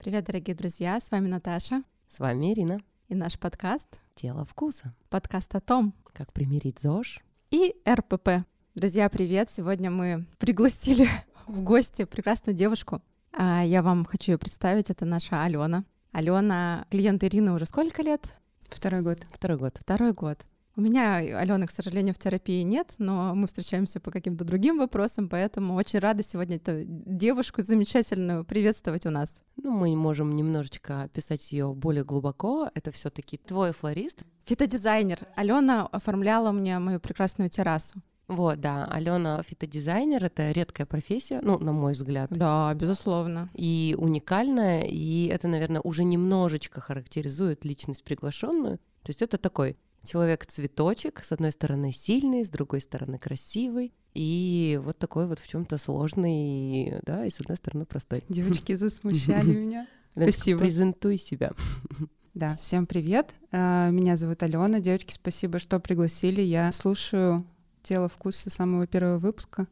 Привет, дорогие друзья, с вами Наташа С вами Ирина. и наш подкаст, Тело вкуса. подкаст о том Как примирить ЗОЖ. и РПП. Друзья, привет! Сегодня мы пригласили в гости прекрасную девушку. А Я вам хочу ее представить, это наша Алена. Алена, клиент Ирины уже сколько лет? Второй год. Второй год. Второй год. У меня Алены, к сожалению, в терапии нет, но мы встречаемся по каким-то другим вопросам, поэтому очень рада сегодня эту девушку замечательную приветствовать у нас. Ну, мы можем немножечко описать ее более глубоко. Это все-таки твой флорист. Фитодизайнер. Алена оформляла мне мою прекрасную террасу. Вот, да, Алена фитодизайнер, это редкая профессия, ну, на мой взгляд. Да, безусловно. И уникальная, и это, наверное, уже немножечко характеризует личность приглашенную. То есть это такой человек-цветочек, с одной стороны сильный, с другой стороны красивый, и вот такой вот в чем-то сложный, да, и с одной стороны простой. Девочки засмущали меня. Спасибо. Презентуй себя. Да, всем привет. А, Меня зовут Алена. Девочки, спасибо, что пригласили. Я слушаю «Тело вкуса» с самого первого выпуска.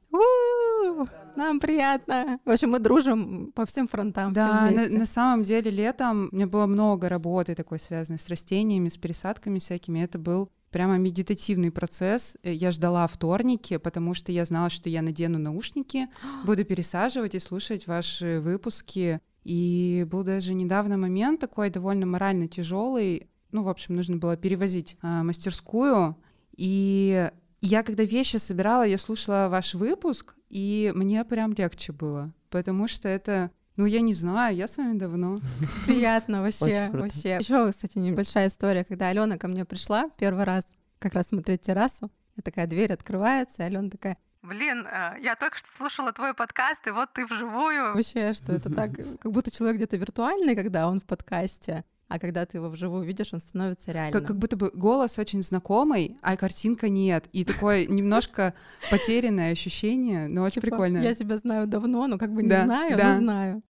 Нам приятно. В общем, мы дружим по всем фронтам. Да, на, на самом деле летом у меня было много работы такой связанной с растениями, с пересадками всякими. Это был прямо медитативный процесс. Э, Я ждала вторники, потому что я знала, что я надену наушники, буду пересаживать и слушать ваши выпуски. И был даже недавно момент такой довольно морально тяжелый. Ну, в общем, нужно было перевозить а, мастерскую. И я, когда вещи собирала, я слушала ваш выпуск, и мне прям легче было. Потому что это, ну, я не знаю, я с вами давно. Приятно вообще, Очень круто. вообще. Еще, кстати, небольшая история, когда Алена ко мне пришла первый раз, как раз смотреть террасу, и такая дверь открывается, и Алена такая, Блин, э, я только что слушала твой подкаст, и вот ты вживую. Вообще, что это так, как будто человек где-то виртуальный, когда он в подкасте, а когда ты его вживую видишь, он становится реальным. Как, как будто бы голос очень знакомый, а картинка нет. И такое немножко потерянное ощущение, но очень Типа, прикольно. Я тебя знаю давно, но как бы не Да, знаю, да. но знаю.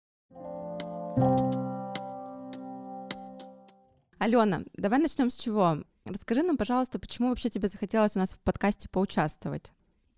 Алена, давай начнем с чего? Расскажи нам, пожалуйста, почему вообще тебе захотелось у нас в подкасте поучаствовать?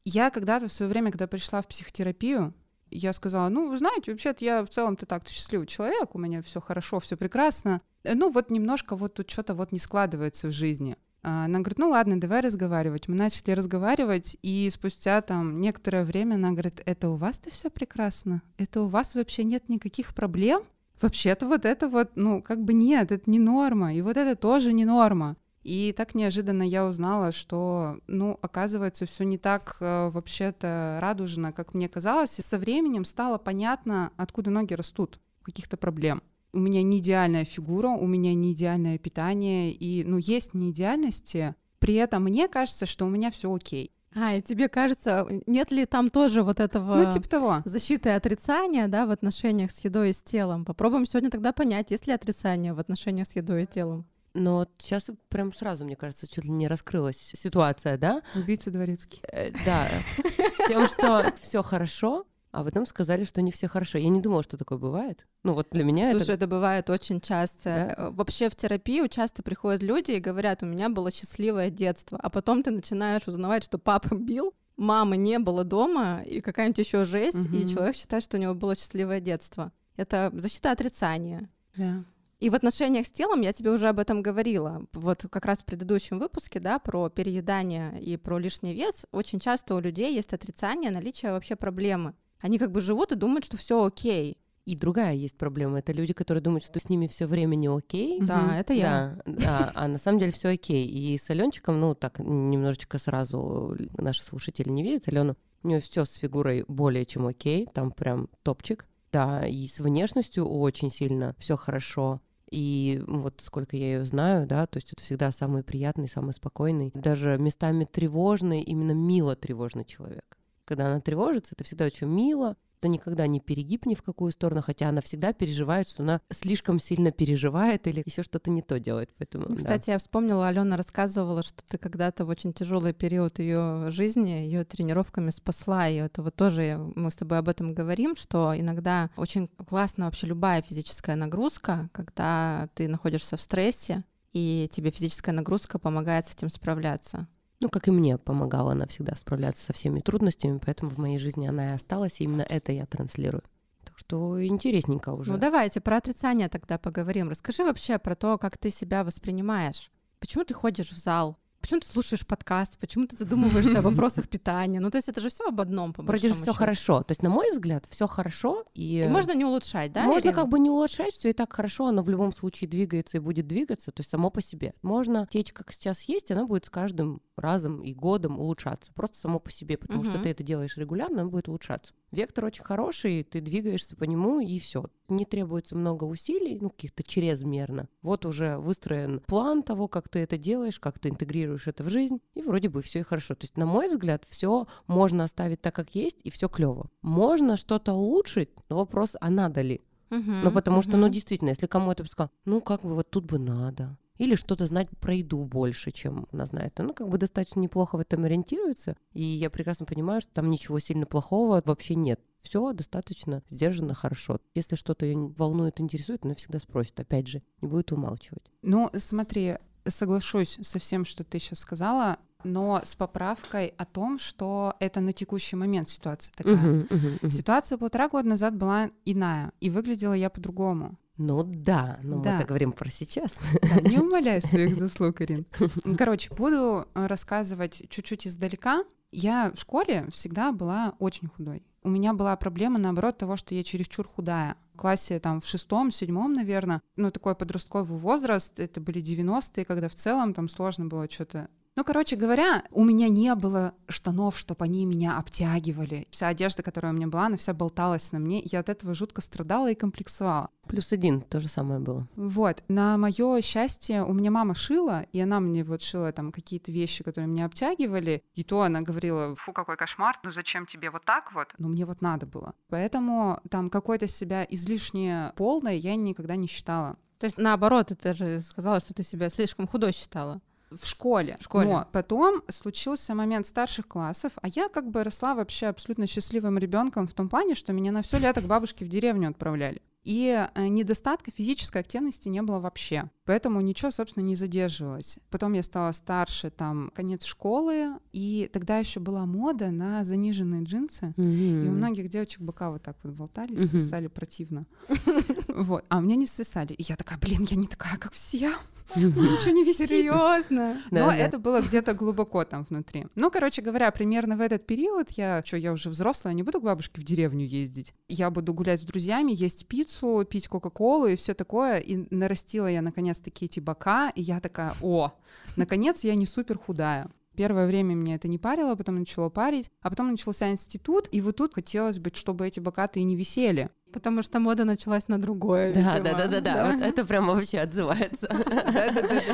Я когда-то в свое время, когда пришла в психотерапию, я сказала, ну, вы знаете, вообще-то я в целом-то так-то счастливый человек, у меня все хорошо, все прекрасно. Э, Ну, вот немножко вот тут что-то вот не складывается в жизни. А Она говорит, ну ладно, давай разговаривать. Мы начали разговаривать, и спустя там некоторое время она говорит, это у вас-то все прекрасно? Это у вас вообще нет никаких проблем? Вообще-то вот это вот, ну, как бы нет, это не норма, и вот это тоже не норма. И так неожиданно я узнала, что, ну, оказывается, все не так э, вообще-то радужно, как мне казалось. И со временем стало понятно, откуда ноги растут, каких-то проблем. У меня не идеальная фигура, у меня не идеальное питание, и, ну, есть неидеальности. При этом мне кажется, что у меня все окей. А, и тебе кажется, нет ли там тоже вот этого Ну, типа того. защиты и отрицания, да, в отношениях с едой и с телом? Попробуем сегодня тогда понять, есть ли отрицание в отношениях с едой и телом. Но вот сейчас прям сразу, мне кажется, чуть ли не раскрылась ситуация, да? Убийца дворецкий. Э, Да, с тем, что все хорошо, а потом сказали, что не все хорошо. Я не думала, что такое бывает. Ну вот для меня Слушай, это... это бывает очень часто. Да? Э, Вообще в терапию часто приходят люди и говорят, у меня было счастливое детство, а потом ты начинаешь узнавать, что папа бил, мамы не было дома, и какая-нибудь еще жесть, и Мгм. человек считает, что у него было счастливое детство. Это защита отрицания. Да. И в отношениях с телом я тебе уже об этом говорила. Вот как раз в предыдущем выпуске, да, про переедание и про лишний вес. Очень часто у людей есть отрицание наличия вообще проблемы. Они как бы живут и думают, что все окей. И другая есть проблема. Это люди, которые думают, что с ними все время не окей. Да, это я. Да, да, а на самом деле все окей. И с Аленчиком, ну так немножечко сразу наши слушатели не видят Алену. У нее все с фигурой более чем окей, там прям топчик. Да, и с внешностью очень сильно все хорошо. И вот сколько я ее знаю, да, то есть это всегда самый приятный, самый спокойный, даже местами тревожный, именно мило тревожный человек. Когда она тревожится, это всегда очень мило, это никогда не перегиб ни в какую сторону, хотя она всегда переживает, что она слишком сильно переживает или еще что-то не то делает. Поэтому, да. Кстати, я вспомнила, Алена рассказывала, что ты когда-то в очень тяжелый период ее жизни ее тренировками спасла. И это вот тоже мы с тобой об этом говорим, что иногда очень классно вообще любая физическая нагрузка, когда ты находишься в стрессе, и тебе физическая нагрузка помогает с этим справляться. Ну, как и мне помогала она всегда справляться со всеми трудностями, поэтому в моей жизни она и осталась, и именно это я транслирую. Так что интересненько уже. Ну давайте про отрицание тогда поговорим. Расскажи вообще про то, как ты себя воспринимаешь. Почему ты ходишь в зал? Почему ты слушаешь подкаст? Почему ты задумываешься о вопросах питания? Ну, то есть это же все об одном, по Вроде же все хорошо. То есть, на мой взгляд, все хорошо. И, и можно не улучшать, да? Можно Ирина? как бы не улучшать, все и так хорошо, оно в любом случае двигается и будет двигаться, то есть само по себе. Можно течь, как сейчас есть, она будет с каждым разом и годом улучшаться. Просто само по себе, потому угу. что ты это делаешь регулярно, она будет улучшаться. Вектор очень хороший, ты двигаешься по нему, и все. Не требуется много усилий, ну, каких-то чрезмерно. Вот уже выстроен план того, как ты это делаешь, как ты интегрируешь это в жизнь, и вроде бы все и хорошо. То есть, на мой взгляд, все можно оставить так, как есть, и все клево. Можно что-то улучшить, но вопрос, а надо ли? Uh-huh, ну, потому uh-huh. что, ну, действительно, если кому-то сказал, ну, как бы вот тут бы надо, или что-то знать про еду больше, чем она знает. Она как бы достаточно неплохо в этом ориентируется, и я прекрасно понимаю, что там ничего сильно плохого вообще нет. Все достаточно сдержанно, хорошо. Если что-то ее волнует, интересует, она всегда спросит, опять же, не будет умалчивать. Ну, смотри, соглашусь со всем, что ты сейчас сказала, но с поправкой о том, что это на текущий момент ситуация такая. Uh-huh, uh-huh, uh-huh. Ситуация полтора года назад была иная, и выглядела я по-другому. Ну да, но да. мы так говорим про сейчас. Да, не умоляй своих заслуг, Ирин. Короче, буду э, рассказывать чуть-чуть издалека. Я в школе всегда была очень худой. У меня была проблема, наоборот, того, что я чересчур худая. В классе там в шестом, седьмом, наверное, ну, такой подростковый возраст, это были 90-е, когда в целом там сложно было что-то ну, короче говоря, у меня не было штанов, чтобы они меня обтягивали. Вся одежда, которая у меня была, она вся болталась на мне. Я от этого жутко страдала и комплексовала. Плюс один, то же самое было. Вот. На мое счастье, у меня мама шила, и она мне вот шила там какие-то вещи, которые меня обтягивали. И то она говорила, фу, какой кошмар, ну зачем тебе вот так вот? Но мне вот надо было. Поэтому там какой-то себя излишне полной я никогда не считала. То есть наоборот, ты же сказала, что ты себя слишком худой считала в школе. В школе. Но потом случился момент старших классов, а я как бы росла вообще абсолютно счастливым ребенком в том плане, что меня на все лето к бабушке в деревню отправляли. И э, недостатка физической активности не было вообще. Поэтому ничего, собственно, не задерживалось. Потом я стала старше, там, конец школы, и тогда еще была мода на заниженные джинсы. Mm-hmm. И у многих девочек бока вот так вот болтались, mm-hmm. свисали противно. Вот. А мне не свисали. И я такая, блин, я не такая, как все. Ничего не висит. Серьезно. Но это было где-то глубоко там внутри. Ну, короче говоря, примерно в этот период я, что, я уже взрослая, не буду к бабушке в деревню ездить. Я буду гулять с друзьями, есть пиццу, пить кока-колу и все такое. И нарастила я наконец-таки эти бока, и я такая, о, наконец я не супер худая. Первое время меня это не парило, потом начало парить, а потом начался институт, и вот тут хотелось бы, чтобы эти бокаты и не висели. Потому что мода началась на другое. Да, да, да, да, да. Вот это прям вообще отзывается.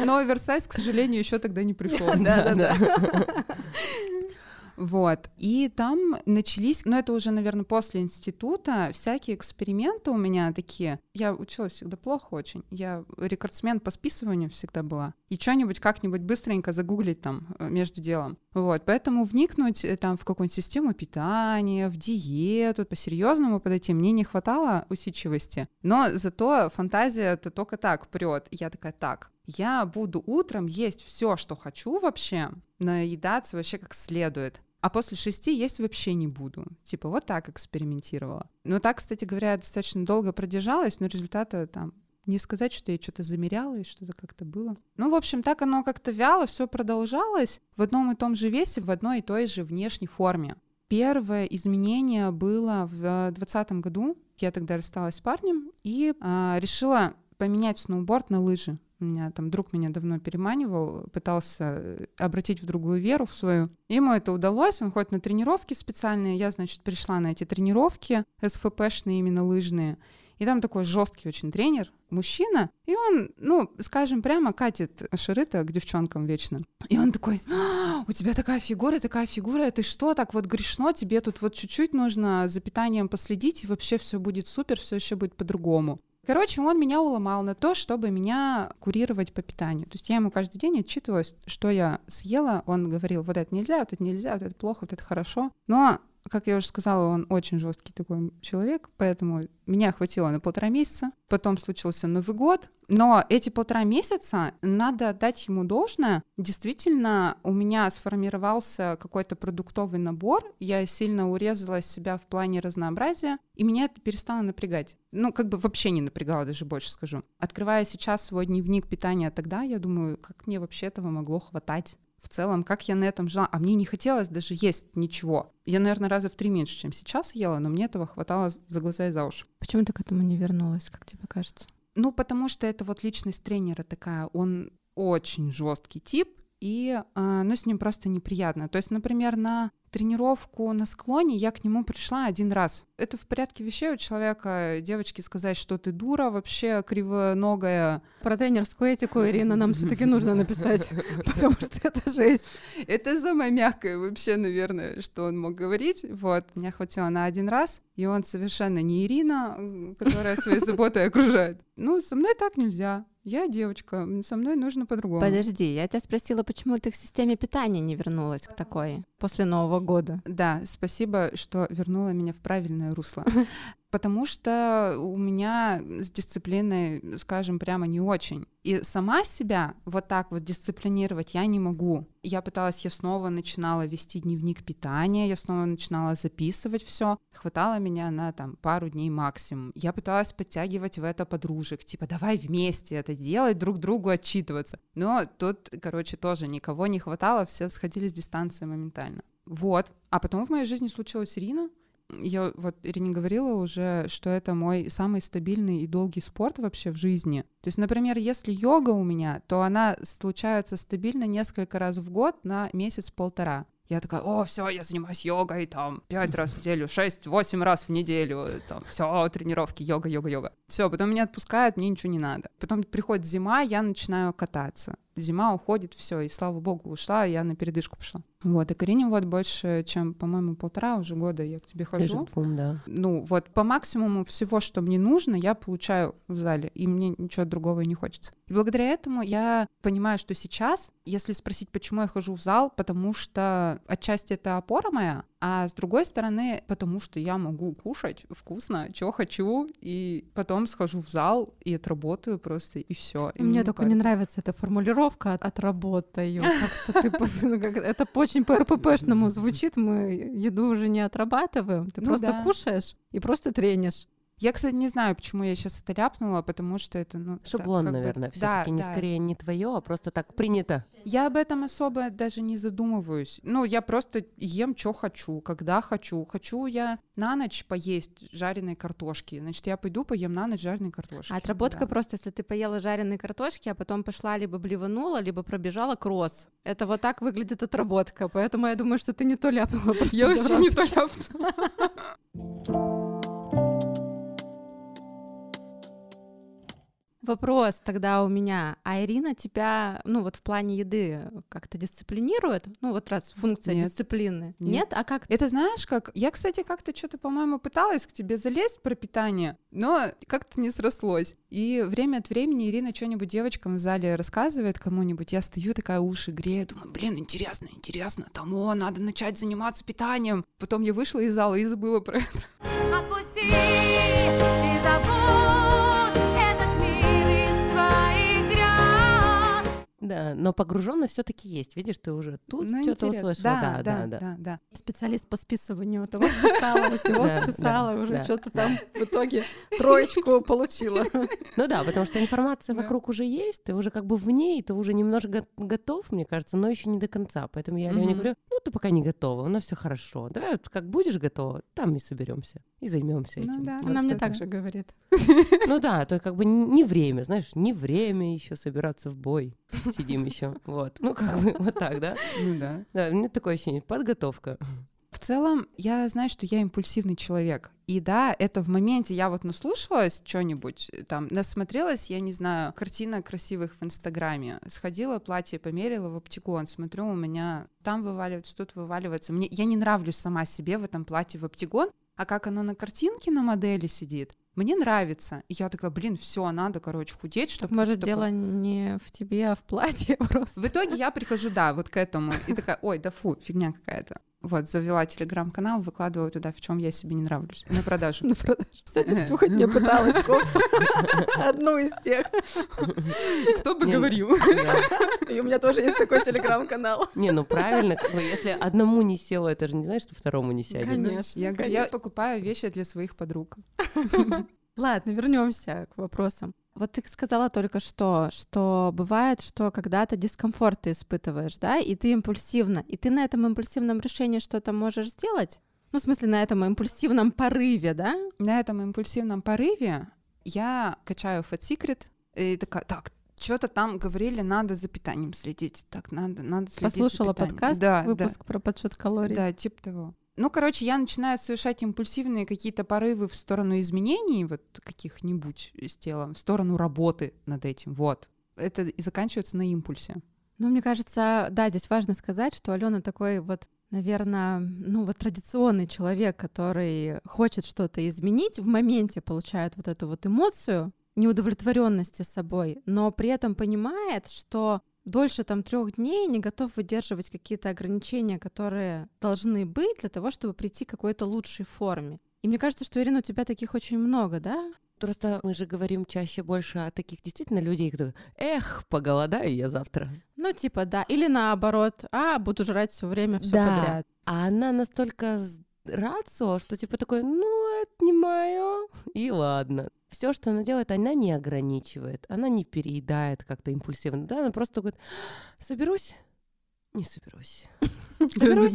Но оверсайз, к сожалению, еще тогда не пришел. Да, да, да. Вот. И там начались, ну это уже, наверное, после института, всякие эксперименты у меня такие. Я училась всегда плохо очень. Я рекордсмен по списыванию всегда была. И что-нибудь как-нибудь быстренько загуглить там э, между делом. Вот. Поэтому вникнуть э, там в какую-нибудь систему питания, в диету, по-серьезному подойти мне не хватало усидчивости. Но зато фантазия это только так прет. Я такая, так, я буду утром есть все, что хочу вообще, наедаться вообще как следует а после шести есть вообще не буду. Типа вот так экспериментировала. Но так, кстати говоря, достаточно долго продержалась, но результата там не сказать, что я что-то замеряла и что-то как-то было. Ну, в общем, так оно как-то вяло, все продолжалось в одном и том же весе, в одной и той же внешней форме. Первое изменение было в 2020 году. Я тогда рассталась с парнем и а, решила поменять сноуборд на лыжи. Меня там друг меня давно переманивал, пытался э, обратить в другую веру, в свою. Ему это удалось, он ходит на тренировки специальные. Я, значит, пришла на эти тренировки, СФПшные именно лыжные. И там такой жесткий очень тренер, мужчина, и он, ну, скажем прямо, катит шарыта к девчонкам вечно. И он такой, а, у тебя такая фигура, такая фигура, ты что, так вот грешно, тебе тут вот чуть-чуть нужно за питанием последить, и вообще все будет супер, все еще будет по-другому. Короче, он меня уломал на то, чтобы меня курировать по питанию. То есть я ему каждый день отчитывалась, что я съела. Он говорил, вот это нельзя, вот это нельзя, вот это плохо, вот это хорошо. Но Как я уже сказала, он очень жесткий такой человек, поэтому меня хватило на полтора месяца. Потом случился Новый год, но эти полтора месяца надо отдать ему должное. Действительно, у меня сформировался какой-то продуктовый набор, я сильно урезала себя в плане разнообразия, и меня это перестало напрягать. Ну, как бы вообще не напрягало, даже больше скажу. Открывая сейчас свой дневник питания тогда, я думаю, как мне вообще этого могло хватать? В целом, как я на этом жила. А мне не хотелось даже есть ничего. Я, наверное, раза в три меньше, чем сейчас ела, но мне этого хватало за глаза и за уши. Почему ты к этому не вернулась, как тебе кажется? Ну, потому что это вот личность тренера такая, он очень жесткий тип, и э, ну, с ним просто неприятно. То есть, например, на тренировку на склоне я к нему пришла один раз. Это в порядке вещей у человека, девочки, сказать, что ты дура, вообще кривоногая. Про тренерскую этику, Ирина, нам все таки нужно написать, потому что это жесть. Это самое мягкое вообще, наверное, что он мог говорить. Вот, меня хватило на один раз, и он совершенно не Ирина, которая своей заботой окружает. Ну, со мной так нельзя. Я девочка, со мной нужно по-другому. Подожди, я тебя спросила, почему ты к системе питания не вернулась к такой после Нового года? Да, спасибо, что вернула меня в правильное русло. потому что у меня с дисциплиной, скажем, прямо не очень. И сама себя вот так вот дисциплинировать я не могу. Я пыталась, я снова начинала вести дневник питания, я снова начинала записывать все. Хватало меня на там пару дней максимум. Я пыталась подтягивать в это подружек, типа давай вместе это делать, друг другу отчитываться. Но тут, короче, тоже никого не хватало, все сходили с дистанции моментально. Вот. А потом в моей жизни случилась Ирина, я вот Ирине говорила уже, что это мой самый стабильный и долгий спорт вообще в жизни. То есть, например, если йога у меня, то она случается стабильно несколько раз в год на месяц-полтора. Я такая, о, все, я занимаюсь йогой, там, пять раз в неделю, шесть-восемь раз в неделю, там, все, тренировки, йога, йога, йога. Все, потом меня отпускают, мне ничего не надо. Потом приходит зима, я начинаю кататься. Зима уходит, все, и слава богу, ушла, я на передышку пошла. Вот, и Карине вот больше, чем, по-моему, полтора уже года я к тебе хожу. Двум, да. Ну, вот по максимуму всего, что мне нужно, я получаю в зале, и мне ничего другого не хочется. И благодаря этому я понимаю, что сейчас, если спросить, почему я хожу в зал, потому что отчасти это опора моя, а с другой стороны, потому что я могу кушать вкусно, что хочу, и потом схожу в зал и отработаю просто, и все. Мне только не нравится эта формулировка «отработаю». Ну, это очень по РППшному звучит, мы еду уже не отрабатываем, ты ну просто кушаешь и просто тренишь. Я, кстати, не знаю, почему я сейчас это ляпнула, потому что это, ну... Шаблон, это, наверное, бы... все-таки да, не да. скорее не твое, а просто так принято. Я об этом особо даже не задумываюсь. Ну, я просто ем, что хочу, когда хочу. Хочу я на ночь поесть жареной картошки, значит, я пойду поем на ночь жареной картошки. А отработка да. просто, если ты поела жареной картошки, а потом пошла либо блеванула, либо пробежала кросс. Это вот так выглядит отработка, поэтому я думаю, что ты не то ляпнула. Я вообще не то ляпнула. Вопрос тогда у меня. А Ирина тебя, ну вот в плане еды как-то дисциплинирует? Ну вот раз функция Нет. дисциплины. Нет. Нет? А как? Это знаешь как? Я, кстати, как-то что-то, по-моему, пыталась к тебе залезть про питание, но как-то не срослось. И время от времени Ирина что-нибудь девочкам в зале рассказывает кому-нибудь. Я стою такая уши грею, думаю, блин, интересно, интересно. Там, о, надо начать заниматься питанием. Потом я вышла из зала и забыла про это. Отпусти Да, но погруженность все-таки есть. Видишь, ты уже тут ну, что-то услышала. Да, да, да, да, да. Специалист по списыванию того списала, всего списала, уже что-то там в итоге троечку получила. Ну да, потому что информация вокруг уже есть, ты уже как бы в ней, ты уже немножко готов, мне кажется, но еще не до конца. Поэтому я Лене говорю, ну ты пока не готова, у нас все хорошо. Давай как будешь готова, там и соберемся и займемся ну этим. Да, Она мне так же говорит. Ну да, то как бы не время, знаешь, не время еще собираться в бой сидим еще. Вот. Ну, как бы вот так, да? Ну да. Да, у меня такое ощущение, подготовка. В целом, я знаю, что я импульсивный человек. И да, это в моменте я вот наслушалась что-нибудь, там, насмотрелась, я не знаю, картина красивых в Инстаграме. Сходила, платье померила в оптикон, смотрю, у меня там вываливается, тут вываливается. Мне, я не нравлюсь сама себе в этом платье в оптикон, а как оно на картинке на модели сидит, мне нравится. И я такая, блин, все, надо, короче, худеть, чтобы... Может, такое... дело не в тебе, а в платье просто. В итоге я прихожу, да, вот к этому, и такая, ой, да фу, фигня какая-то. Вот, завела телеграм-канал, выкладываю туда, в чем я себе не нравлюсь. На продажу. На продажу. Сегодня втюхать мне пыталась кофту. Одну из тех. Кто бы Не, говорил. И у меня тоже есть такой телеграм-канал. Не, ну правильно, если одному не село, это же не значит, что второму не сядет. Конечно. Я, покупаю вещи для своих подруг. Ладно, вернемся к вопросам. Вот ты сказала только что, что бывает, что когда-то дискомфорт ты испытываешь, да, и ты импульсивно, и ты на этом импульсивном решении что-то можешь сделать? Ну, в смысле, на этом импульсивном порыве, да? На этом импульсивном порыве я качаю Fat Secret и такая, так, что-то там говорили, надо за питанием следить. Так, надо, надо следить за Послушала питанием. подкаст, да, выпуск про подсчет калорий. Да, да, типа того. Ну, короче, я начинаю совершать импульсивные какие-то порывы в сторону изменений вот каких-нибудь с телом, в сторону работы над этим, вот. Это и заканчивается на импульсе. Ну, мне кажется, да, здесь важно сказать, что Алена такой вот, наверное, ну вот традиционный человек, который хочет что-то изменить, в моменте получает вот эту вот эмоцию неудовлетворенности собой, но при этом понимает, что дольше там трех дней не готов выдерживать какие-то ограничения, которые должны быть для того, чтобы прийти к какой-то лучшей форме. И мне кажется, что, Ирина, у тебя таких очень много, да? Просто мы же говорим чаще больше о таких действительно людей, кто эх, поголодаю я завтра. Ну, типа, да. Или наоборот, а, буду жрать все время, все Да. подряд. А она настолько рацио, что типа такой, ну, это не мое, и ладно. Все, что она делает, она не ограничивает, она не переедает как-то импульсивно, да, она просто говорит, соберусь, не соберусь. Соберусь.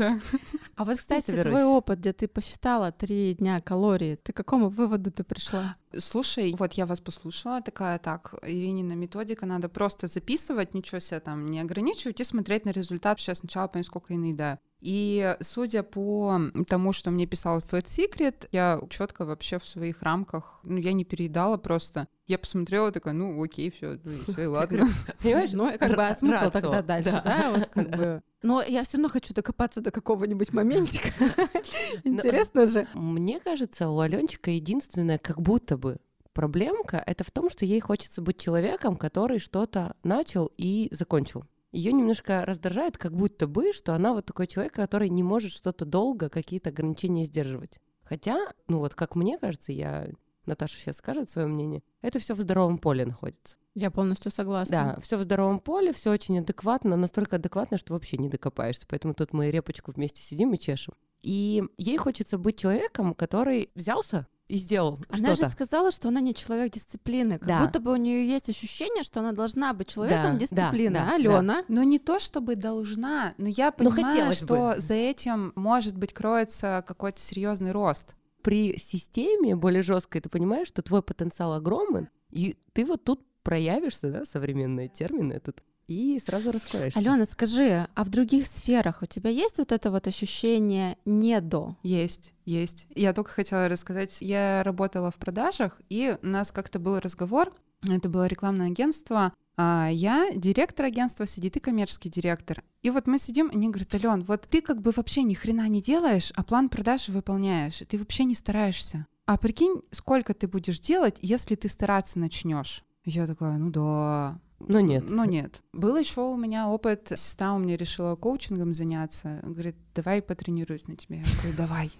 А вот, кстати, соберусь. твой опыт, где ты посчитала три дня калорий, ты к какому выводу ты пришла? Слушай, вот я вас послушала, такая, так, Иринина методика, надо просто записывать, ничего себе там не ограничивать и смотреть на результат. Сейчас сначала понять, сколько я наедаю. И судя по тому, что мне писал Fat Secret, я четко вообще в своих рамках, ну, я не переедала просто. Я посмотрела, такая, ну, окей, все, все, и ладно. Понимаешь? Ну, как бы, а смысл тогда дальше, да. Вот как бы... Но я все равно хочу докопаться до какого-нибудь моментика. Интересно же. Мне кажется, у Аленчика единственная как будто бы проблемка это в том, что ей хочется быть человеком, который что-то начал и закончил. Ее немножко раздражает, как будто бы, что она вот такой человек, который не может что-то долго, какие-то ограничения сдерживать. Хотя, ну вот как мне кажется, я Наташа сейчас скажет свое мнение, это все в здоровом поле находится. Я полностью согласна. Да, все в здоровом поле, все очень адекватно, настолько адекватно, что вообще не докопаешься. Поэтому тут мы репочку вместе сидим и чешем. И ей хочется быть человеком, который взялся и сделал Она что-то. же сказала, что она не человек дисциплины. Как Да. будто бы у нее есть ощущение, что она должна быть человеком Да, дисциплины. да, да, Алена. Но не то, чтобы должна, но я Но понимаю, хотелось что бы. за этим, может быть, кроется какой-то серьезный рост. При системе более жесткой ты понимаешь, что твой потенциал огромен, и ты вот тут проявишься, да, современные термины тут, и сразу раскроешься. Алена, скажи, а в других сферах у тебя есть вот это вот ощущение не до? Есть, есть. Я только хотела рассказать, я работала в продажах, и у нас как-то был разговор, это было рекламное агентство, а я директор агентства сидит и коммерческий директор. И вот мы сидим, и они говорят, Ален, вот ты как бы вообще ни хрена не делаешь, а план продаж выполняешь, и ты вообще не стараешься. А прикинь, сколько ты будешь делать, если ты стараться начнешь? Я такая, ну да, Но нет. ну нет. Был еще у меня опыт. Сестра у меня решила коучингом заняться. Говорит, давай потренируюсь на тебе. Я говорю, давай.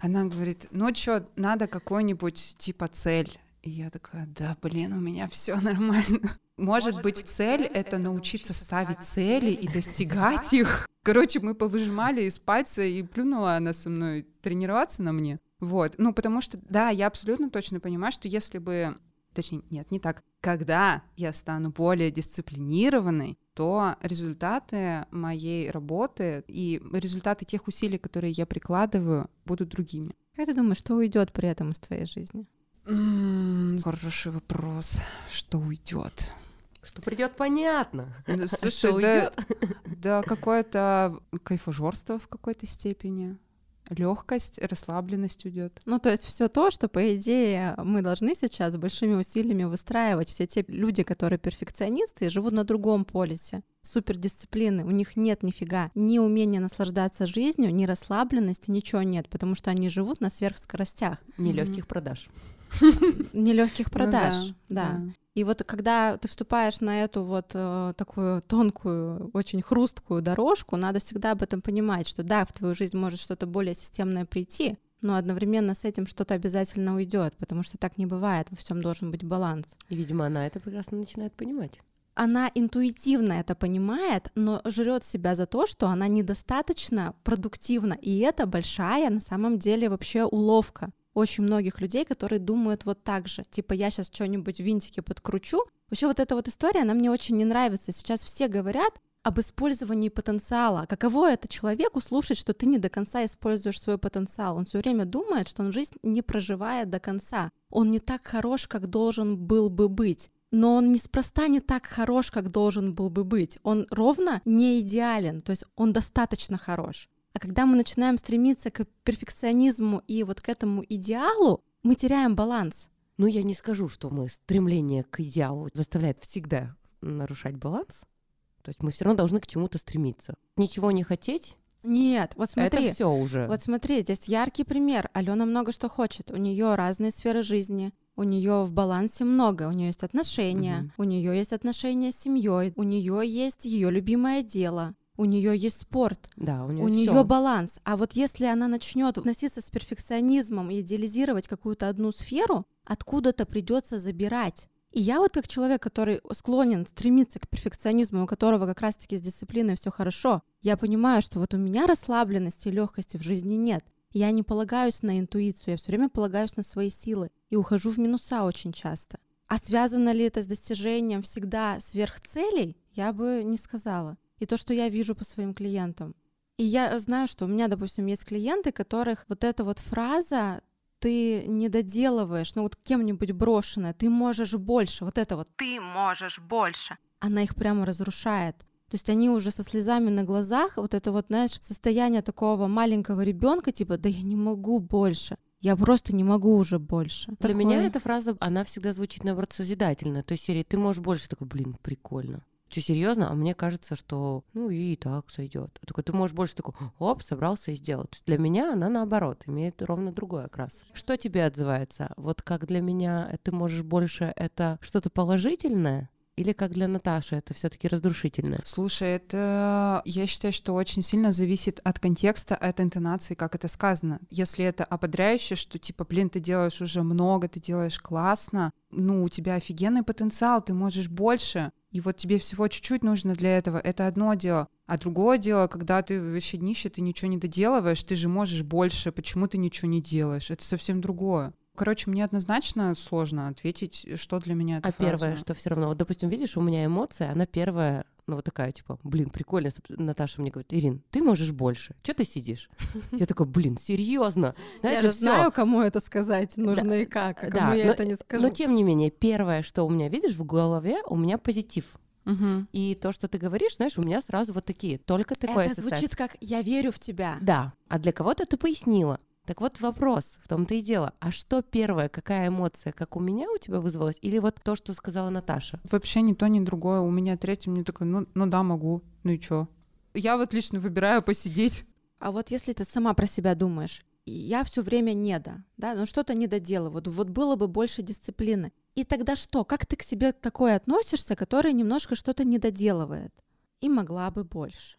Она говорит, ну что, надо какой-нибудь типа цель. И я такая, да, блин, у меня все нормально. Может, быть, цель это научиться ставить цели и достигать их. Короче, мы повыжимали из пальца, и плюнула она со мной тренироваться на мне. Вот. Ну, потому что, да, я абсолютно точно понимаю, что если бы точнее, нет, не так. Когда я стану более дисциплинированной, то результаты моей работы и результаты тех усилий, которые я прикладываю, будут другими. Как ты думаешь, что уйдет при этом из твоей жизни? Хороший вопрос. Что уйдет? Что придет, понятно. Что Слушай, да, уйдет? да какое-то кайфожорство в какой-то степени. Легкость, расслабленность уйдет. Ну, то есть все то, что, по идее, мы должны сейчас с большими усилиями выстраивать. Все те люди, которые перфекционисты, живут на другом полюсе супердисциплины, у них нет нифига ни умения наслаждаться жизнью, ни расслабленности, ничего нет, потому что они живут на сверхскоростях, Нелегких продаж. нелегких Ну продаж. да, да. И вот когда ты вступаешь на эту вот э, такую тонкую, очень хрусткую дорожку, надо всегда об этом понимать, что да, в твою жизнь может что-то более системное прийти, но одновременно с этим что-то обязательно уйдет, потому что так не бывает, во всем должен быть баланс. И, видимо, она это прекрасно начинает понимать. Она интуитивно это понимает, но жрет себя за то, что она недостаточно продуктивна. И это большая на самом деле вообще уловка очень многих людей, которые думают вот так же. Типа, я сейчас что-нибудь винтики подкручу. Вообще вот эта вот история, она мне очень не нравится. Сейчас все говорят об использовании потенциала. Каково это человеку слушать, что ты не до конца используешь свой потенциал? Он все время думает, что он жизнь не проживает до конца. Он не так хорош, как должен был бы быть. Но он неспроста не так хорош, как должен был бы быть. Он ровно не идеален, то есть он достаточно хорош. А когда мы начинаем стремиться к перфекционизму и вот к этому идеалу, мы теряем баланс. Ну, я не скажу, что мы стремление к идеалу заставляет всегда нарушать баланс. То есть мы все равно должны к чему-то стремиться. Ничего не хотеть нет, вот смотри. Это все уже. Вот смотри, здесь яркий пример. Алена много что хочет. У нее разные сферы жизни. У нее в балансе много. У нее есть отношения. Угу. У нее есть отношения с семьей. У нее есть ее любимое дело у нее есть спорт, да, у нее, у нее баланс. А вот если она начнет относиться с перфекционизмом и идеализировать какую-то одну сферу, откуда-то придется забирать. И я вот как человек, который склонен стремиться к перфекционизму, у которого как раз-таки с дисциплиной все хорошо, я понимаю, что вот у меня расслабленности и легкости в жизни нет. Я не полагаюсь на интуицию, я все время полагаюсь на свои силы и ухожу в минуса очень часто. А связано ли это с достижением всегда сверхцелей, я бы не сказала и то, что я вижу по своим клиентам. И я знаю, что у меня, допустим, есть клиенты, которых вот эта вот фраза ты не доделываешь, ну вот кем-нибудь брошенная, ты можешь больше, вот это вот ты можешь больше, она их прямо разрушает. То есть они уже со слезами на глазах, вот это вот, знаешь, состояние такого маленького ребенка, типа, да я не могу больше. Я просто не могу уже больше. Для Такое... меня эта фраза, она всегда звучит, наоборот, созидательно. То есть серии «ты можешь больше», такой, блин, прикольно что серьезно, а мне кажется, что ну и так сойдет. Только ты можешь больше такой, оп, собрался и сделал. Для меня она наоборот имеет ровно другой окрас. Что тебе отзывается? Вот как для меня ты можешь больше это что-то положительное, или как для Наташи это все-таки разрушительно? Слушай, это я считаю, что очень сильно зависит от контекста, от интонации, как это сказано. Если это ободряюще, что типа, блин, ты делаешь уже много, ты делаешь классно, ну, у тебя офигенный потенциал, ты можешь больше, и вот тебе всего чуть-чуть нужно для этого, это одно дело. А другое дело, когда ты вообще днище, ты ничего не доделываешь, ты же можешь больше, почему ты ничего не делаешь? Это совсем другое. Короче, мне однозначно сложно ответить, что для меня это. А фраза. первое, что все равно, вот, допустим, видишь, у меня эмоция, она первая, ну вот такая, типа, блин, прикольно. Наташа мне говорит, Ирин, ты можешь больше. Что ты сидишь? Я такая, блин, серьезно. Я же знаю, кому это сказать нужно и как, а кому я это не скажу. Но тем не менее, первое, что у меня, видишь, в голове, у меня позитив. Угу. И то, что ты говоришь, знаешь, у меня сразу вот такие, только такое Это звучит как «я верю в тебя». Да, а для кого-то ты пояснила. Так вот вопрос, в том-то и дело. А что первое, какая эмоция, как у меня у тебя вызвалась, или вот то, что сказала Наташа? Вообще ни то, ни другое. У меня третье, мне такое, ну, ну да, могу, ну и чё? Я вот лично выбираю посидеть. А вот если ты сама про себя думаешь, я все время недо, да, ну что-то не доделываю, вот, вот было бы больше дисциплины. И тогда что? Как ты к себе такое относишься, который немножко что-то не доделывает? И могла бы больше.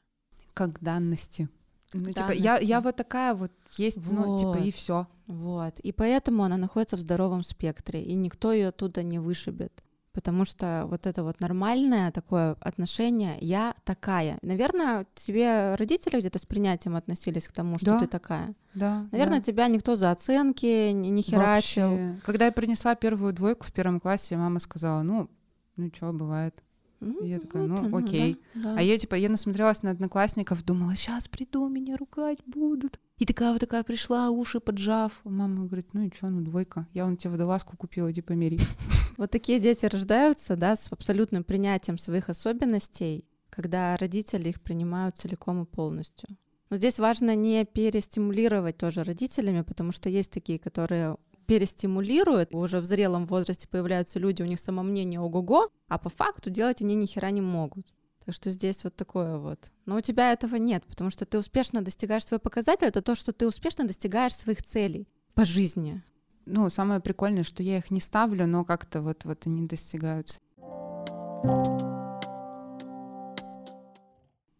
Как данности. Ну, типа, я, я вот такая вот есть, вот. ну, типа, и все. Вот. И поэтому она находится в здоровом спектре, и никто ее оттуда не вышибет. Потому что вот это вот нормальное такое отношение, я такая. Наверное, тебе родители где-то с принятием относились к тому, что да. ты такая. Да. Наверное, да. тебя никто за оценки не, не херачил. Вообще. Когда я принесла первую двойку в первом классе, мама сказала, ну, ну что, бывает. Ну, я такая, ну, ну окей. Да, да. А я типа, я насмотрелась на одноклассников, думала, сейчас приду, меня ругать будут. И такая вот такая пришла, уши поджав. Мама говорит, ну и что, ну двойка. Я вон тебе водолазку купила, иди помери. Вот такие дети рождаются, да, с абсолютным принятием своих особенностей, когда родители их принимают целиком и полностью. Но здесь важно не перестимулировать тоже родителями, потому что есть такие, которые перестимулирует, уже в зрелом возрасте появляются люди, у них самомнение ого-го, а по факту делать они ни хера не могут. Так что здесь вот такое вот. Но у тебя этого нет, потому что ты успешно достигаешь свой показатель, это то, что ты успешно достигаешь своих целей по жизни. Ну, самое прикольное, что я их не ставлю, но как-то вот, вот они достигаются.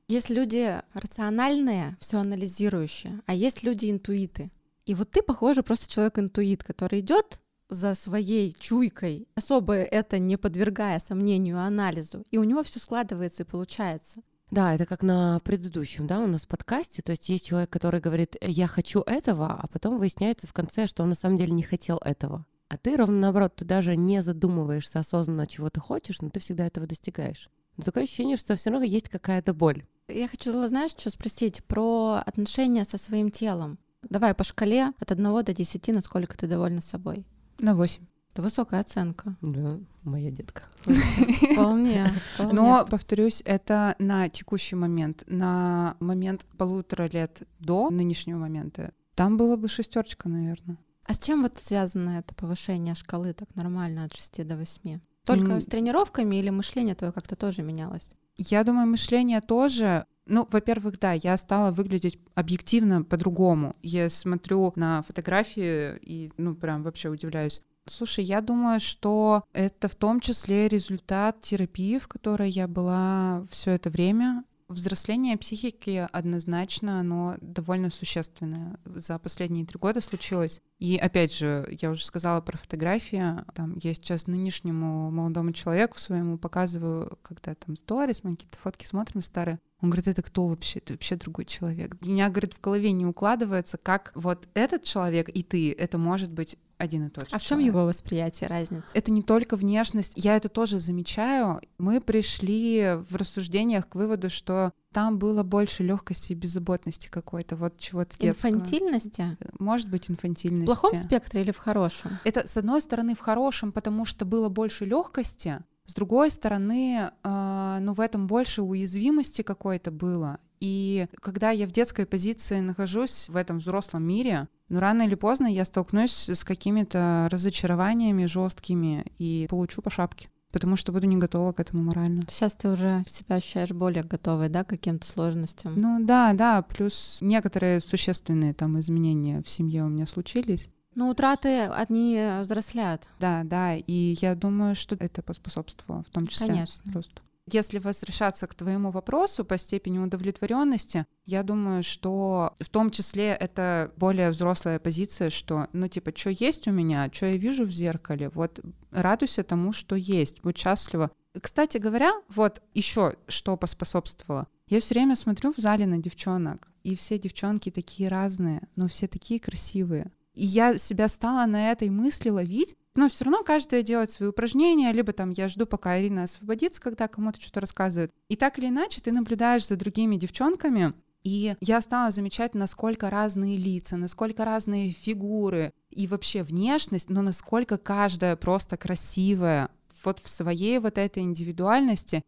Есть люди рациональные, все анализирующие, а есть люди интуиты. И вот ты, похоже, просто человек-интуит, который идет за своей чуйкой, особо это не подвергая сомнению, анализу, и у него все складывается и получается. Да, это как на предыдущем, да, у нас подкасте. То есть есть человек, который говорит, я хочу этого, а потом выясняется в конце, что он на самом деле не хотел этого. А ты ровно наоборот, ты даже не задумываешься осознанно, чего ты хочешь, но ты всегда этого достигаешь. Но такое ощущение, что все равно есть какая-то боль. Я хочу, знаешь, что спросить про отношения со своим телом. Давай по шкале от 1 до 10, насколько ты довольна собой. На 8. Это высокая оценка. Да, моя детка. Вполне. Но, повторюсь, это на текущий момент. На момент полутора лет до нынешнего момента. Там было бы шестерочка, наверное. А с чем вот связано это повышение шкалы так нормально от 6 до 8? Только mm. с тренировками или мышление твое как-то тоже менялось? Я думаю, мышление тоже. Ну, во-первых, да, я стала выглядеть объективно по-другому. Я смотрю на фотографии и, ну, прям вообще удивляюсь. Слушай, я думаю, что это в том числе результат терапии, в которой я была все это время. Взросление психики однозначно, оно довольно существенное. За последние три года случилось. И опять же, я уже сказала про фотографии. Там я сейчас нынешнему молодому человеку своему показываю, когда там сторис, мы какие-то фотки смотрим старые. Он говорит, это кто вообще? Ты вообще другой человек. У меня, говорит, в голове не укладывается, как вот этот человек и ты, это может быть один и тот же. А в чем его восприятие, разница? Это не только внешность, я это тоже замечаю. Мы пришли в рассуждениях к выводу, что там было больше легкости и беззаботности какой-то, вот чего-то детского. Инфантильности? Может быть, инфантильности. В плохом спектре или в хорошем? Это, с одной стороны, в хорошем, потому что было больше легкости, с другой стороны, э, ну, в этом больше уязвимости какой-то было. И когда я в детской позиции нахожусь в этом взрослом мире, ну, рано или поздно я столкнусь с какими-то разочарованиями жесткими и получу по шапке потому что буду не готова к этому морально. Сейчас ты уже себя ощущаешь более готовой, да, к каким-то сложностям? Ну да, да, плюс некоторые существенные там изменения в семье у меня случились. Ну, утраты одни взрослят. Да, да, и я думаю, что это поспособствовало в том числе Конечно. росту. Если возвращаться к твоему вопросу по степени удовлетворенности, я думаю, что в том числе это более взрослая позиция, что, ну, типа, что есть у меня, что я вижу в зеркале, вот радуйся тому, что есть, будь счастлива. Кстати говоря, вот еще что поспособствовало. Я все время смотрю в зале на девчонок, и все девчонки такие разные, но все такие красивые. И я себя стала на этой мысли ловить, но все равно каждая делает свои упражнения, либо там я жду, пока Ирина освободится, когда кому-то что-то рассказывает. И так или иначе ты наблюдаешь за другими девчонками, и я стала замечать, насколько разные лица, насколько разные фигуры и вообще внешность, но насколько каждая просто красивая вот в своей вот этой индивидуальности.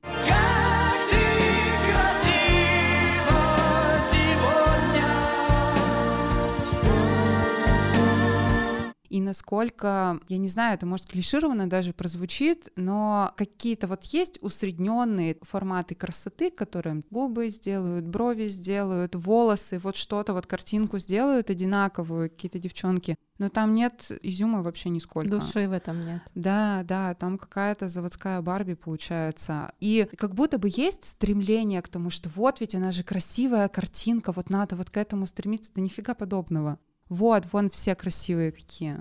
И насколько, я не знаю, это может клишированно даже прозвучит, но какие-то вот есть усредненные форматы красоты, которые губы сделают, брови сделают, волосы, вот что-то, вот картинку сделают одинаковую какие-то девчонки, но там нет изюма вообще нисколько. Души в этом нет. Да, да, там какая-то заводская Барби получается. И как будто бы есть стремление к тому, что вот ведь она же красивая картинка, вот надо вот к этому стремиться, да нифига подобного вот, вон все красивые какие.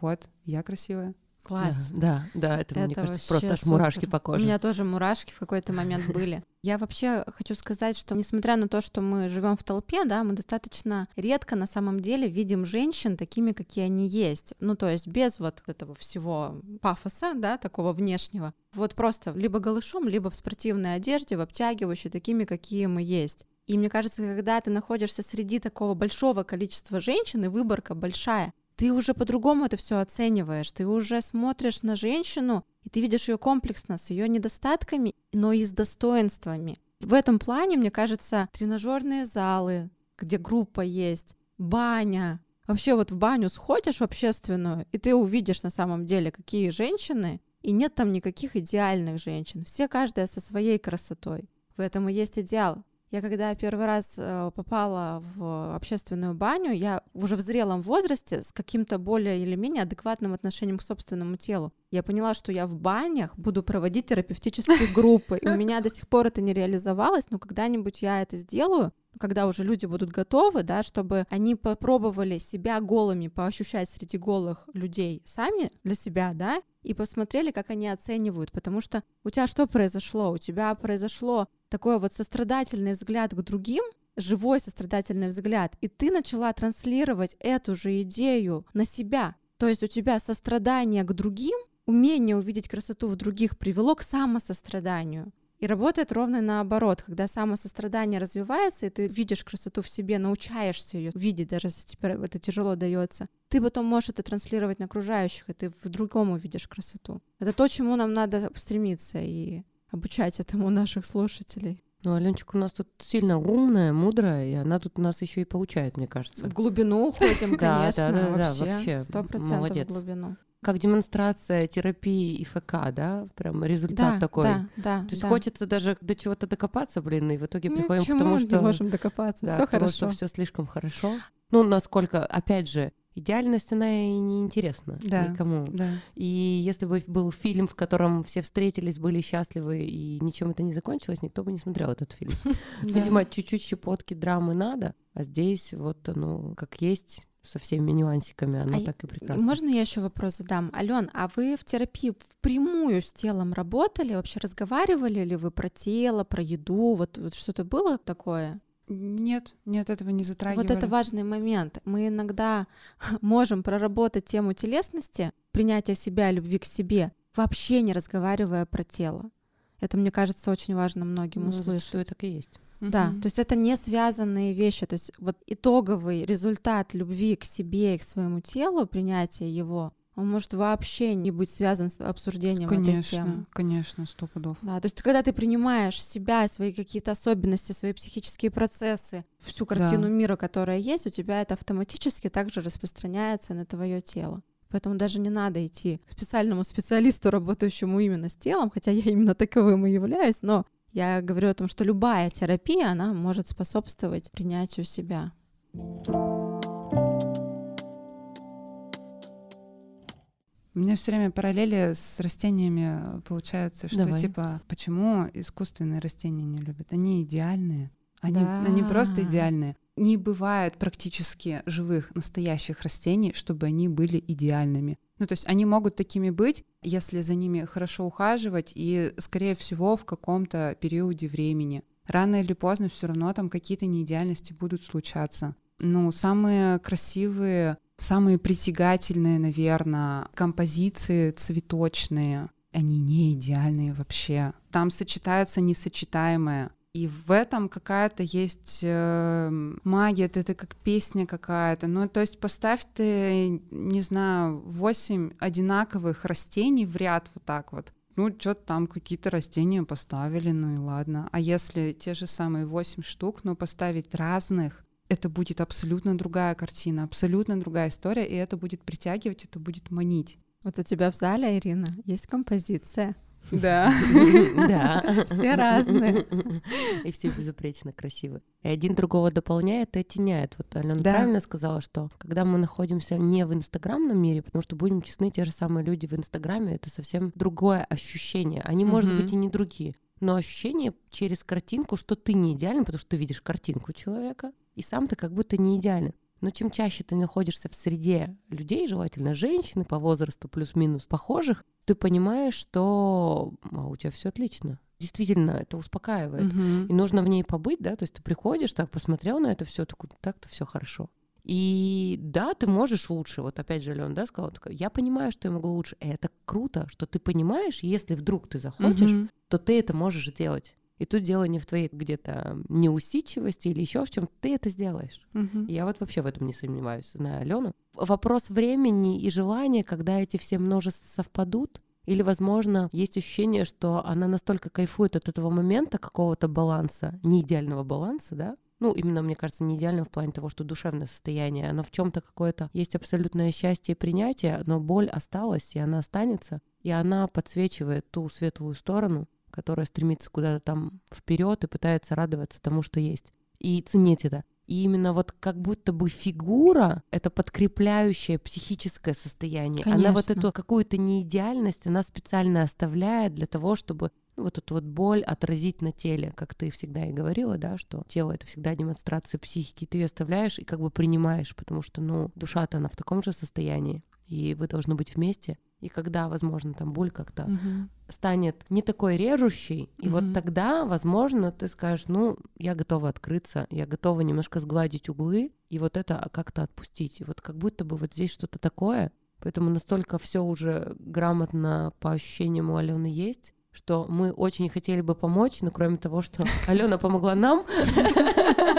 Вот, я красивая. Класс. Да, да, да это, это мне кажется, просто аж мурашки по коже. У меня тоже мурашки в какой-то момент были. Я вообще хочу сказать, что несмотря на то, что мы живем в толпе, да, мы достаточно редко на самом деле видим женщин такими, какие они есть. Ну, то есть без вот этого всего пафоса, да, такого внешнего. Вот просто либо голышом, либо в спортивной одежде, в обтягивающей, такими, какие мы есть. И мне кажется, когда ты находишься среди такого большого количества женщин, и выборка большая, ты уже по-другому это все оцениваешь, ты уже смотришь на женщину, и ты видишь ее комплексно, с ее недостатками, но и с достоинствами. В этом плане, мне кажется, тренажерные залы, где группа есть, баня. Вообще вот в баню сходишь в общественную, и ты увидишь на самом деле, какие женщины, и нет там никаких идеальных женщин. Все каждая со своей красотой. В этом и есть идеал Я когда первый раз э, попала в общественную баню, я уже в зрелом возрасте с каким-то более или менее адекватным отношением к собственному телу. Я поняла, что я в банях буду проводить терапевтические группы, и у меня до сих пор это не реализовалось, но когда-нибудь я это сделаю, когда уже люди будут готовы, да, чтобы они попробовали себя голыми поощущать среди голых людей сами для себя, да, и посмотрели, как они оценивают, потому что у тебя что произошло? У тебя произошло такой вот сострадательный взгляд к другим, живой сострадательный взгляд, и ты начала транслировать эту же идею на себя. То есть у тебя сострадание к другим, умение увидеть красоту в других привело к самосостраданию. И работает ровно наоборот, когда самосострадание развивается, и ты видишь красоту в себе, научаешься ее видеть, даже если тебе это тяжело дается, ты потом можешь это транслировать на окружающих, и ты в другом увидишь красоту. Это то, чему нам надо стремиться и обучать этому наших слушателей. Ну, Аленчик у нас тут сильно умная, мудрая, и она тут нас еще и получает, мне кажется. В глубину уходим, конечно, вообще. Сто процентов в глубину как демонстрация терапии и ФК, да, прям результат да, такой. Да, да. То есть да. хочется даже до чего-то докопаться, блин, и в итоге ну, приходим к тому, что не можем докопаться, да, все тому, хорошо, что все слишком хорошо. Ну, насколько, опять же, идеальность она и не интересна да, никому. Да. И если бы был фильм, в котором все встретились, были счастливы и ничем это не закончилось, никто бы не смотрел этот фильм. Видимо, чуть-чуть щепотки драмы надо, а здесь вот оно как есть со всеми нюансиками, оно а так и прекрасно. Можно я еще вопрос задам? Ален, а вы в терапии впрямую с телом работали? Вообще разговаривали ли вы про тело, про еду? Вот, вот что-то было такое? Нет, нет, этого не затрагивали. Вот это важный момент. Мы иногда можем проработать тему телесности, принятия себя, любви к себе, вообще не разговаривая про тело. Это, мне кажется, очень важно многим ну, услышать. Что это так и есть. Да, то есть это не связанные вещи. То есть вот итоговый результат любви к себе и к своему телу, принятия его, он может вообще не быть связан с обсуждением конечно, этой темы. Конечно, сто пудов. Да, то есть когда ты принимаешь себя, свои какие-то особенности, свои психические процессы, всю картину да. мира, которая есть, у тебя это автоматически также распространяется на твое тело. Поэтому даже не надо идти к специальному специалисту, работающему именно с телом, хотя я именно таковым и являюсь, но я говорю о том, что любая терапия, она может способствовать принятию себя. У меня все время параллели с растениями получается, что Давай. типа почему искусственные растения не любят? Они идеальные. Они, да. они просто идеальные. Не бывает практически живых настоящих растений, чтобы они были идеальными. Ну, то есть они могут такими быть, если за ними хорошо ухаживать, и, скорее всего, в каком-то периоде времени. Рано или поздно все равно там какие-то неидеальности будут случаться. Ну, самые красивые, самые притягательные, наверное, композиции цветочные, они не идеальные вообще. Там сочетается несочетаемое. И в этом какая-то есть э, магия, это, это как песня какая-то. Ну, то есть поставь ты, не знаю, восемь одинаковых растений в ряд вот так вот. Ну, что-то там какие-то растения поставили, ну и ладно. А если те же самые восемь штук, но поставить разных, это будет абсолютно другая картина, абсолютно другая история, и это будет притягивать, это будет манить. Вот у тебя в зале, Ирина, есть композиция. Да. Да. Все разные. И все безупречно красивы. И один другого дополняет и оттеняет. Вот Алена да. правильно сказала, что когда мы находимся не в инстаграмном мире, потому что, будем честны, те же самые люди в инстаграме, это совсем другое ощущение. Они, может быть, и не другие. Но ощущение через картинку, что ты не идеален, потому что ты видишь картинку человека, и сам ты как будто не идеален. Но чем чаще ты находишься в среде людей, желательно женщины по возрасту плюс-минус похожих, ты понимаешь, что а, у тебя все отлично. Действительно, это успокаивает. Угу. И нужно в ней побыть, да, то есть ты приходишь, так посмотрел на это все, такой, так-то все хорошо. И да, ты можешь лучше. Вот опять же, Леон, да, сказал, такой, я понимаю, что я могу лучше. И это круто, что ты понимаешь, если вдруг ты захочешь, угу. то ты это можешь сделать. И тут дело не в твоей где-то неусидчивости или еще в чем ты это сделаешь. Угу. Я вот вообще в этом не сомневаюсь, знаю Алену. Вопрос времени и желания, когда эти все множества совпадут, или, возможно, есть ощущение, что она настолько кайфует от этого момента какого-то баланса, не идеального баланса, да, ну, именно, мне кажется, не идеального в плане того, что душевное состояние, оно в чем-то какое-то есть абсолютное счастье и принятие, но боль осталась, и она останется, и она подсвечивает ту светлую сторону, которая стремится куда-то там вперед и пытается радоваться тому, что есть. И ценить это. И именно вот как будто бы фигура — это подкрепляющее психическое состояние. Конечно. Она вот эту какую-то неидеальность, она специально оставляет для того, чтобы ну, вот эту вот боль отразить на теле, как ты всегда и говорила, да, что тело — это всегда демонстрация психики. Ты ее оставляешь и как бы принимаешь, потому что, ну, душа-то она в таком же состоянии, и вы должны быть вместе. И когда, возможно, там боль как-то Мгм. станет не такой режущей, и вот тогда, возможно, ты скажешь, ну, я готова открыться, я готова немножко сгладить углы и вот это как-то отпустить. И вот как будто бы вот здесь что-то такое, поэтому настолько все уже грамотно по ощущениям у Алены есть, что мы очень хотели бы помочь, но кроме того, что Алена помогла нам,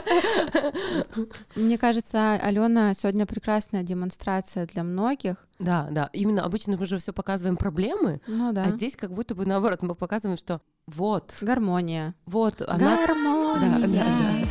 Мне кажется, Алена сегодня прекрасная демонстрация для многих. да, да, именно обычно мы же все показываем проблемы, Ну да. а здесь как будто бы наоборот мы показываем, что вот, Гармония. вот она Гармония. Да, да, да.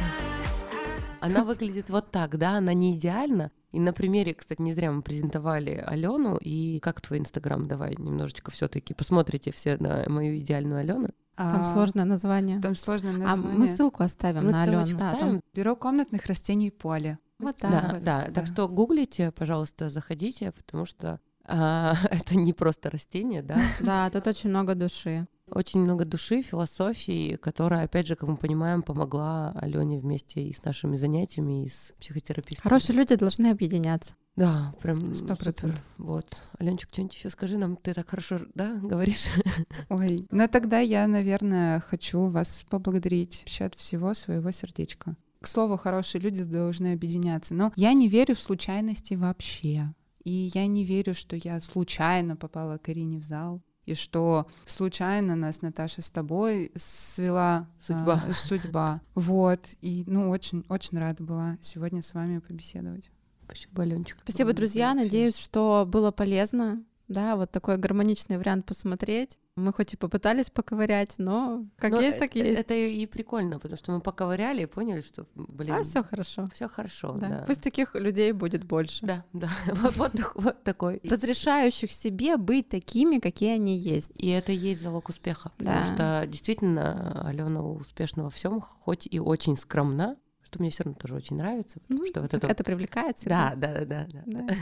Она выглядит вот так, да, она не идеальна. И на примере, кстати, не зря мы презентовали Алену. И как твой инстаграм? Давай немножечко все-таки посмотрите все на мою идеальную Алену. Там А, сложное название. Там сложное А название. мы ссылку оставим Мы на Алену. Да, оставим. там- Бюро комнатных растений поле. Вот Да, так. Да, вот, да, да. Так что гуглите, пожалуйста, заходите, потому что а, это не просто растение, да. Да, тут очень много души. Очень много души, философии, которая, опять же, как мы понимаем, помогла Алене вместе и с нашими занятиями, и с психотерапевтом. Хорошие люди должны объединяться. Да, прям Сто процентов. Вот. Аленчик, что-нибудь еще скажи нам, ты так хорошо, да, говоришь? Ой, ну тогда я, наверное, хочу вас поблагодарить вообще от всего своего сердечка. К слову, хорошие люди должны объединяться. Но я не верю в случайности вообще. И я не верю, что я случайно попала к Ирине в зал. И что случайно нас, Наташа, с тобой свела Судьба. а, судьба. Вот. И, ну, очень-очень рада была сегодня с вами побеседовать. Спасибо, Аленчик. Спасибо, друзья. Надеюсь, что было полезно. Да, вот такой гармоничный вариант посмотреть. Мы хоть и попытались поковырять, но как Но есть, так э- есть. Это и прикольно, потому что мы поковыряли и поняли, что, блин, А все хорошо. все хорошо, Да. да. Пусть таких людей будет больше. Да, да, вот, вот, так- вот такой. Разрешающих себе быть такими, какие они есть. И это и есть залог успеха, потому Да. что действительно Алена успешна во всем, хоть и очень скромна, что мне все равно тоже очень нравится, потому Ну, что вот это... это привлекает Да, всегда. да, да, да. Да.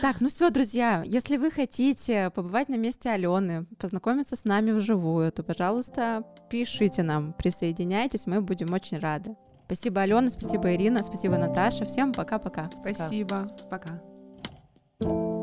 Так, ну все, друзья, если вы хотите побывать на месте Алены, познакомиться с нами вживую, то, пожалуйста, пишите нам, присоединяйтесь, мы будем очень рады. Спасибо, Алена, спасибо, Ирина, спасибо, Наташа. Всем пока-пока. Спасибо. Пока.